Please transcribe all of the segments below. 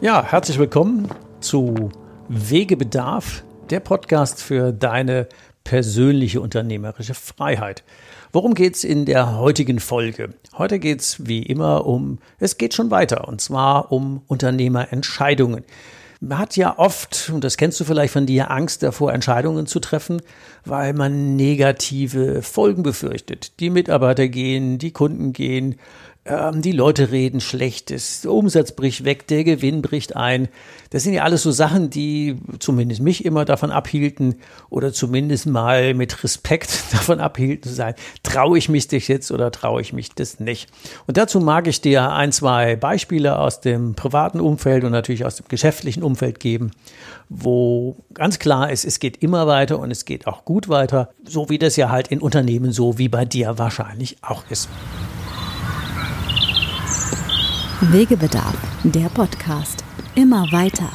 Ja, herzlich willkommen zu Wegebedarf, der Podcast für deine persönliche unternehmerische Freiheit. Worum geht's in der heutigen Folge? Heute geht's wie immer um, es geht schon weiter, und zwar um Unternehmerentscheidungen. Man hat ja oft, und das kennst du vielleicht von dir, Angst davor, Entscheidungen zu treffen, weil man negative Folgen befürchtet. Die Mitarbeiter gehen, die Kunden gehen, ähm, die Leute reden Schlechtes, der Umsatz bricht weg, der Gewinn bricht ein. Das sind ja alles so Sachen, die zumindest mich immer davon abhielten oder zumindest mal mit Respekt davon abhielten zu sein. Traue ich mich das jetzt oder traue ich mich das nicht? Und dazu mag ich dir ein, zwei Beispiele aus dem privaten Umfeld und natürlich aus dem geschäftlichen Umfeld geben, wo ganz klar ist, es geht immer weiter und es geht auch gut weiter, so wie das ja halt in Unternehmen so wie bei dir wahrscheinlich auch ist. Wegebedarf, der Podcast. Immer weiter.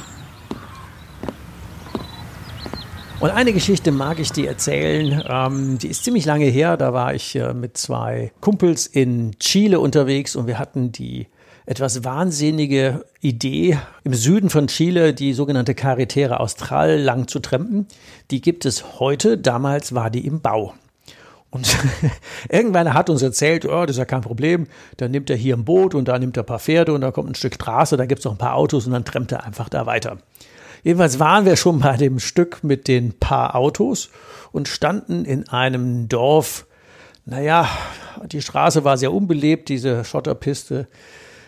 Und eine Geschichte mag ich dir erzählen. Ähm, die ist ziemlich lange her. Da war ich äh, mit zwei Kumpels in Chile unterwegs und wir hatten die etwas wahnsinnige Idee, im Süden von Chile die sogenannte Carretera Austral lang zu trampen. Die gibt es heute. Damals war die im Bau. Und irgendwann hat uns erzählt, oh, das ist ja kein Problem, dann nimmt er hier ein Boot und da nimmt er ein paar Pferde und da kommt ein Stück Straße, da gibt es noch ein paar Autos und dann trennt er einfach da weiter. Jedenfalls waren wir schon bei dem Stück mit den paar Autos und standen in einem Dorf. Naja, die Straße war sehr unbelebt, diese Schotterpiste.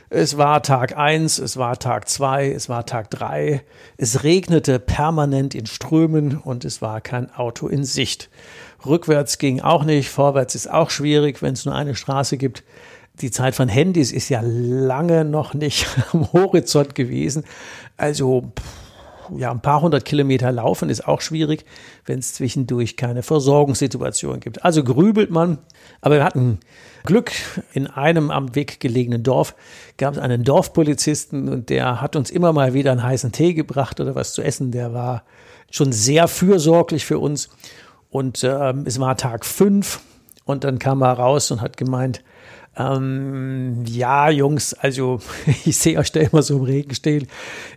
Es war Tag eins, es war Tag zwei, es war Tag drei. Es regnete permanent in Strömen und es war kein Auto in Sicht. Rückwärts ging auch nicht, vorwärts ist auch schwierig, wenn es nur eine Straße gibt. Die Zeit von Handys ist ja lange noch nicht am Horizont gewesen. Also ja, ein paar hundert Kilometer laufen ist auch schwierig, wenn es zwischendurch keine Versorgungssituation gibt. Also grübelt man, aber wir hatten Glück. In einem am Weg gelegenen Dorf gab es einen Dorfpolizisten und der hat uns immer mal wieder einen heißen Tee gebracht oder was zu essen. Der war schon sehr fürsorglich für uns und ähm, es war Tag fünf und dann kam er raus und hat gemeint, ähm, ja, Jungs, also ich sehe euch da immer so im Regen stehen.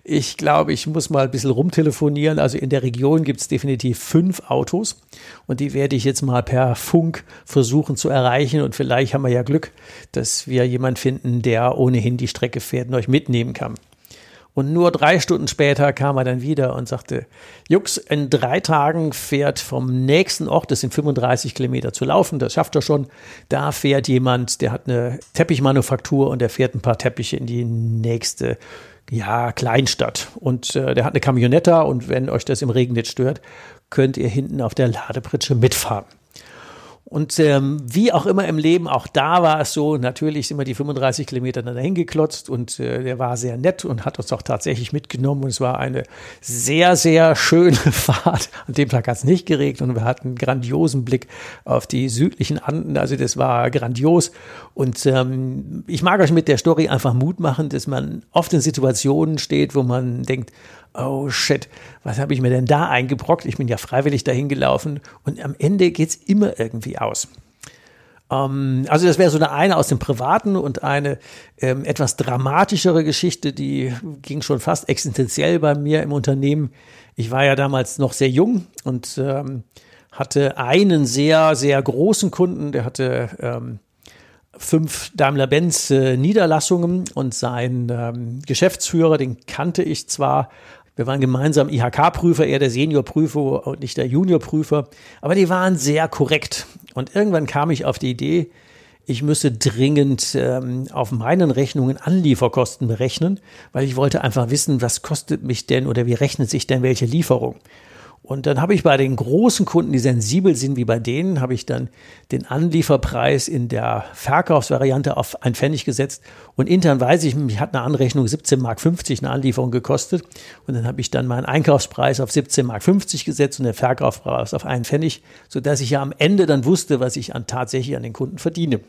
Ich glaube, ich muss mal ein bisschen rumtelefonieren. Also in der Region gibt es definitiv fünf Autos und die werde ich jetzt mal per Funk versuchen zu erreichen. Und vielleicht haben wir ja Glück, dass wir jemanden finden, der ohnehin die Strecke fährt und euch mitnehmen kann. Und nur drei Stunden später kam er dann wieder und sagte, Jux, in drei Tagen fährt vom nächsten Ort, das sind 35 Kilometer zu laufen, das schafft er schon, da fährt jemand, der hat eine Teppichmanufaktur und der fährt ein paar Teppiche in die nächste ja, Kleinstadt. Und äh, der hat eine Camionetta und wenn euch das im Regen nicht stört, könnt ihr hinten auf der Ladepritsche mitfahren. Und ähm, wie auch immer im Leben, auch da war es so, natürlich sind wir die 35 Kilometer dann dahin geklotzt und äh, der war sehr nett und hat uns auch tatsächlich mitgenommen und es war eine sehr, sehr schöne Fahrt. An dem Tag hat es nicht geregnet und wir hatten einen grandiosen Blick auf die südlichen Anden, also das war grandios und ähm, ich mag euch mit der Story einfach Mut machen, dass man oft in Situationen steht, wo man denkt, oh shit, was habe ich mir denn da eingebrockt? Ich bin ja freiwillig dahin gelaufen und am Ende geht es immer irgendwie aus. Ähm, also das wäre so eine, eine aus dem Privaten und eine ähm, etwas dramatischere Geschichte, die ging schon fast existenziell bei mir im Unternehmen. Ich war ja damals noch sehr jung und ähm, hatte einen sehr, sehr großen Kunden, der hatte ähm, fünf Daimler-Benz äh, und sein ähm, Geschäftsführer, den kannte ich zwar, Wir waren gemeinsam IHK-Prüfer, er der Seniorprüfer und nicht der Juniorprüfer. Aber die waren sehr korrekt. Und irgendwann kam ich auf die Idee, ich müsse dringend ähm, auf meinen Rechnungen Anlieferkosten berechnen, weil ich wollte einfach wissen, was kostet mich denn oder wie rechnet sich denn welche Lieferung. Und dann habe ich bei den großen Kunden, die sensibel sind wie bei denen, habe ich dann den Anlieferpreis in der Verkaufsvariante auf ein Pfennig gesetzt. Und intern weiß ich, mich hat eine Anrechnung 17,50 Mark eine Anlieferung gekostet. Und dann habe ich dann meinen Einkaufspreis auf 17,50 Mark gesetzt und den Verkaufspreis auf einen Pfennig, sodass ich ja am Ende dann wusste, was ich an, tatsächlich an den Kunden verdiene.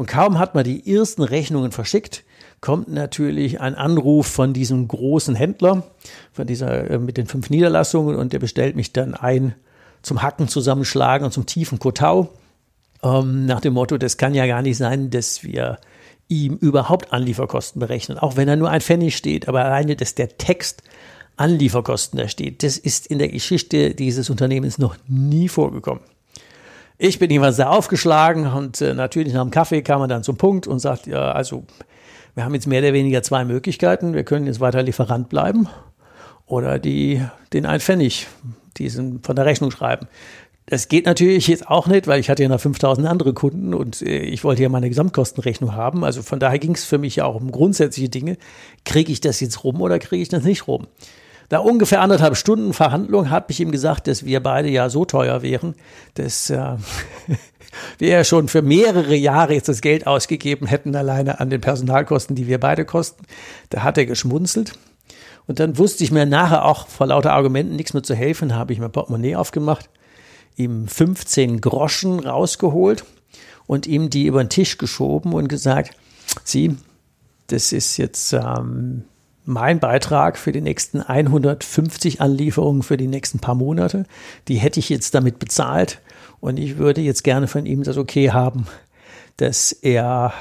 Und kaum hat man die ersten Rechnungen verschickt, kommt natürlich ein Anruf von diesem großen Händler, von dieser äh, mit den fünf Niederlassungen und der bestellt mich dann ein zum Hacken zusammenschlagen und zum tiefen Kotau. Ähm, nach dem Motto, das kann ja gar nicht sein, dass wir ihm überhaupt Anlieferkosten berechnen, auch wenn er nur ein Pfennig steht, aber alleine, dass der Text Anlieferkosten da steht, das ist in der Geschichte dieses Unternehmens noch nie vorgekommen. Ich bin immer sehr aufgeschlagen und äh, natürlich nach dem Kaffee kam man dann zum Punkt und sagt, ja, also wir haben jetzt mehr oder weniger zwei Möglichkeiten. Wir können jetzt weiter Lieferant bleiben oder die, den ein Pfennig diesen von der Rechnung schreiben. Das geht natürlich jetzt auch nicht, weil ich hatte ja noch 5000 andere Kunden und äh, ich wollte ja meine Gesamtkostenrechnung haben. Also von daher ging es für mich ja auch um grundsätzliche Dinge. Kriege ich das jetzt rum oder kriege ich das nicht rum? Da ungefähr anderthalb Stunden Verhandlung habe ich ihm gesagt, dass wir beide ja so teuer wären, dass äh, wir ja schon für mehrere Jahre jetzt das Geld ausgegeben hätten, alleine an den Personalkosten, die wir beide kosten. Da hat er geschmunzelt. Und dann wusste ich mir nachher auch vor lauter Argumenten nichts mehr zu helfen, habe ich mein Portemonnaie aufgemacht, ihm 15 Groschen rausgeholt und ihm die über den Tisch geschoben und gesagt, Sie, das ist jetzt ähm, mein Beitrag für die nächsten 150 Anlieferungen für die nächsten paar Monate. Die hätte ich jetzt damit bezahlt. Und ich würde jetzt gerne von ihm das Okay haben, dass er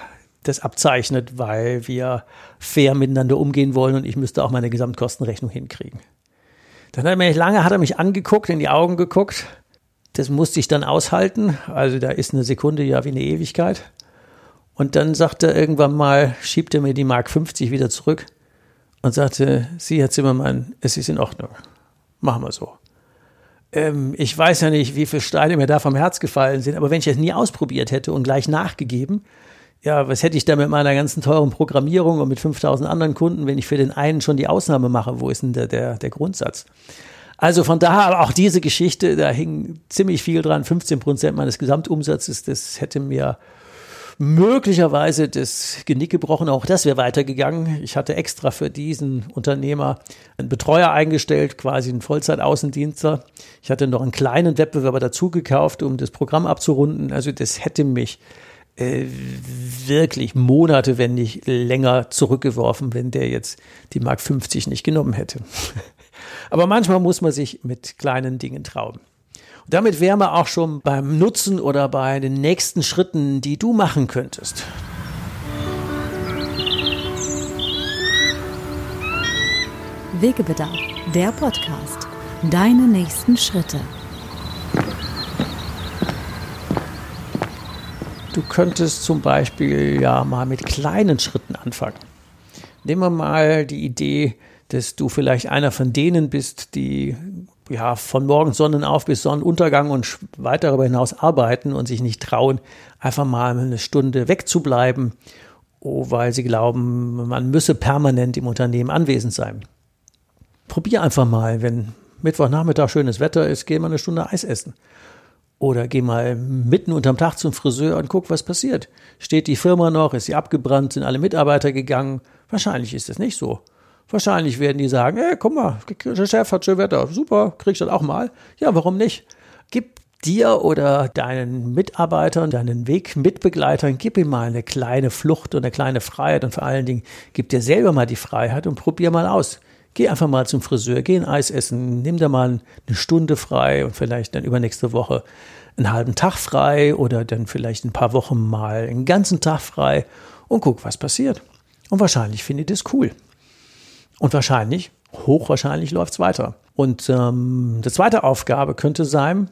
das abzeichnet, weil wir fair miteinander umgehen wollen und ich müsste auch meine Gesamtkostenrechnung hinkriegen. Dann hat er mich lange hat er mich angeguckt, in die Augen geguckt. Das musste ich dann aushalten. Also da ist eine Sekunde ja wie eine Ewigkeit. Und dann sagte er irgendwann mal, schiebt er mir die Mark 50 wieder zurück und sagte, Sie, Herr Zimmermann, es ist in Ordnung. Machen wir so ähm, ich weiß ja nicht, wie viele Steine mir da vom Herz gefallen sind, aber wenn ich es nie ausprobiert hätte und gleich nachgegeben, ja, was hätte ich da mit meiner ganzen teuren Programmierung und mit 5000 anderen Kunden, wenn ich für den einen schon die Ausnahme mache? Wo ist denn der, der, der Grundsatz? Also von daher auch diese Geschichte, da hing ziemlich viel dran. 15 Prozent meines Gesamtumsatzes, das hätte mir möglicherweise das Genick gebrochen. Auch das wäre weitergegangen. Ich hatte extra für diesen Unternehmer einen Betreuer eingestellt, quasi einen Vollzeit-Außendienstler. Ich hatte noch einen kleinen Wettbewerber dazu gekauft, um das Programm abzurunden. Also das hätte mich äh, wirklich Monate, wenn nicht länger zurückgeworfen, wenn der jetzt die Mark 50 nicht genommen hätte. Aber manchmal muss man sich mit kleinen Dingen trauen. Damit wären wir auch schon beim Nutzen oder bei den nächsten Schritten, die du machen könntest. Wegebedarf, der Podcast. Deine nächsten Schritte. Du könntest zum Beispiel ja mal mit kleinen Schritten anfangen. Nehmen wir mal die Idee, dass du vielleicht einer von denen bist, die ja, von morgens Sonnenauf bis Sonnenuntergang und weit darüber hinaus arbeiten und sich nicht trauen, einfach mal eine Stunde wegzubleiben, oh, weil sie glauben, man müsse permanent im Unternehmen anwesend sein. Probier einfach mal, wenn Mittwochnachmittag schönes Wetter ist, geh mal eine Stunde Eis essen. Oder geh mal mitten unterm Tag zum Friseur und guck, was passiert. Steht die Firma noch? Ist sie abgebrannt? Sind alle Mitarbeiter gegangen? Wahrscheinlich ist es nicht so. Wahrscheinlich werden die sagen, ey, guck mal, der Chef hat schön Wetter, super, krieg ich das auch mal. Ja, warum nicht? Gib dir oder deinen Mitarbeitern, deinen Wegmitbegleitern, gib ihm mal eine kleine Flucht und eine kleine Freiheit und vor allen Dingen gib dir selber mal die Freiheit und probier mal aus. Geh einfach mal zum Friseur, geh ein Eis essen, nimm dir mal eine Stunde frei und vielleicht dann übernächste Woche einen halben Tag frei oder dann vielleicht ein paar Wochen mal einen ganzen Tag frei und guck, was passiert. Und wahrscheinlich findet es cool. Und wahrscheinlich, hochwahrscheinlich läuft es weiter. Und ähm, die zweite Aufgabe könnte sein,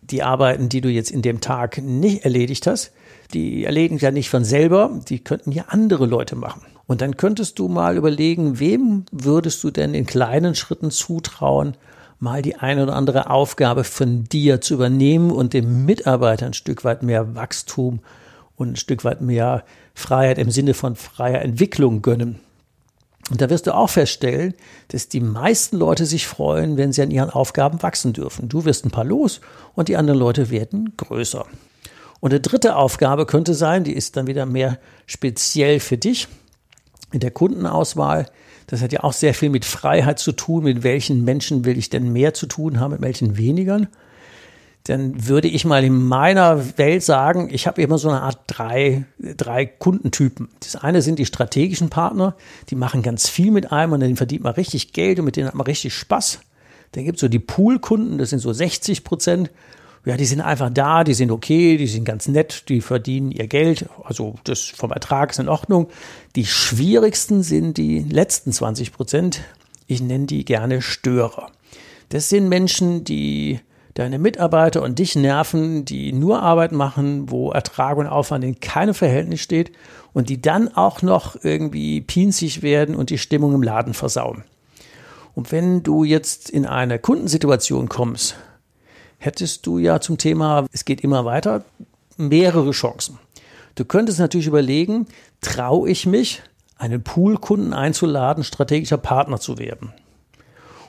die Arbeiten, die du jetzt in dem Tag nicht erledigt hast, die erledigen ja nicht von selber, die könnten ja andere Leute machen. Und dann könntest du mal überlegen, wem würdest du denn in kleinen Schritten zutrauen, mal die eine oder andere Aufgabe von dir zu übernehmen und dem Mitarbeiter ein Stück weit mehr Wachstum und ein Stück weit mehr Freiheit im Sinne von freier Entwicklung gönnen. Und da wirst du auch feststellen, dass die meisten Leute sich freuen, wenn sie an ihren Aufgaben wachsen dürfen. Du wirst ein paar los und die anderen Leute werden größer. Und eine dritte Aufgabe könnte sein, die ist dann wieder mehr speziell für dich in der Kundenauswahl. Das hat ja auch sehr viel mit Freiheit zu tun, mit welchen Menschen will ich denn mehr zu tun haben, mit welchen weniger dann würde ich mal in meiner Welt sagen, ich habe immer so eine Art drei, drei Kundentypen. Das eine sind die strategischen Partner, die machen ganz viel mit einem und dann verdient man richtig Geld und mit denen hat man richtig Spaß. Dann gibt es so die Poolkunden, das sind so 60 Prozent. Ja, die sind einfach da, die sind okay, die sind ganz nett, die verdienen ihr Geld, also das vom Ertrag ist in Ordnung. Die schwierigsten sind die letzten 20 Prozent. Ich nenne die gerne Störer. Das sind Menschen, die deine Mitarbeiter und dich nerven, die nur Arbeit machen, wo Ertrag und Aufwand in keinem Verhältnis steht und die dann auch noch irgendwie pinzig werden und die Stimmung im Laden versauen. Und wenn du jetzt in eine Kundensituation kommst, hättest du ja zum Thema, es geht immer weiter, mehrere Chancen. Du könntest natürlich überlegen, traue ich mich, einen Poolkunden einzuladen, strategischer Partner zu werden.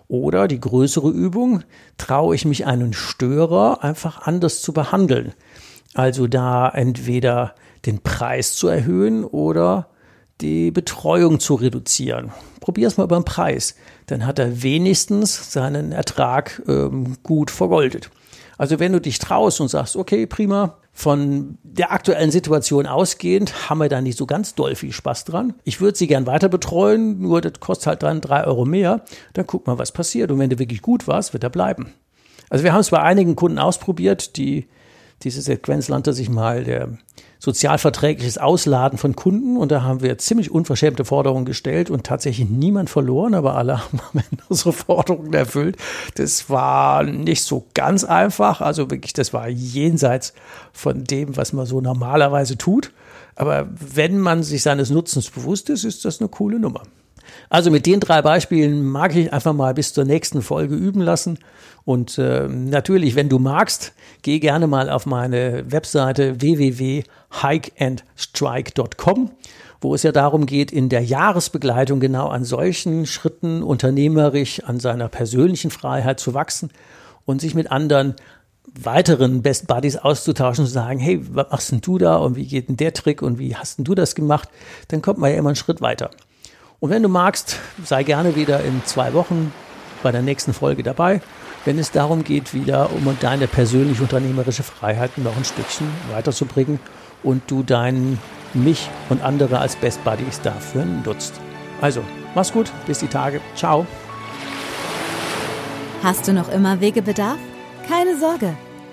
Oder die größere Übung, traue ich mich einen Störer einfach anders zu behandeln. Also da entweder den Preis zu erhöhen oder die Betreuung zu reduzieren. Probier es mal beim Preis. Dann hat er wenigstens seinen Ertrag ähm, gut vergoldet. Also wenn du dich traust und sagst, okay, prima, von der aktuellen Situation ausgehend haben wir da nicht so ganz doll viel Spaß dran. Ich würde sie gern weiter betreuen, nur das kostet halt dann drei Euro mehr. Dann guck mal, was passiert. Und wenn du wirklich gut warst, wird er bleiben. Also wir haben es bei einigen Kunden ausprobiert, die diese Sequenz nannte sich mal der sozialverträgliches Ausladen von Kunden und da haben wir ziemlich unverschämte Forderungen gestellt und tatsächlich niemand verloren, aber alle haben unsere Forderungen erfüllt. Das war nicht so ganz einfach, also wirklich, das war jenseits von dem, was man so normalerweise tut. Aber wenn man sich seines Nutzens bewusst ist, ist das eine coole Nummer. Also mit den drei Beispielen mag ich einfach mal bis zur nächsten Folge üben lassen. Und äh, natürlich, wenn du magst, geh gerne mal auf meine Webseite www.hikeandstrike.com, wo es ja darum geht, in der Jahresbegleitung genau an solchen Schritten unternehmerisch an seiner persönlichen Freiheit zu wachsen und sich mit anderen weiteren Best Buddies auszutauschen und zu sagen, hey, was machst denn du da und wie geht denn der Trick und wie hast denn du das gemacht, dann kommt man ja immer einen Schritt weiter. Und wenn du magst, sei gerne wieder in zwei Wochen bei der nächsten Folge dabei, wenn es darum geht, wieder um deine persönliche unternehmerische Freiheit noch ein Stückchen weiterzubringen und du deinen mich und andere als Best Buddies dafür nutzt. Also, mach's gut, bis die Tage. Ciao. Hast du noch immer Wegebedarf? Keine Sorge.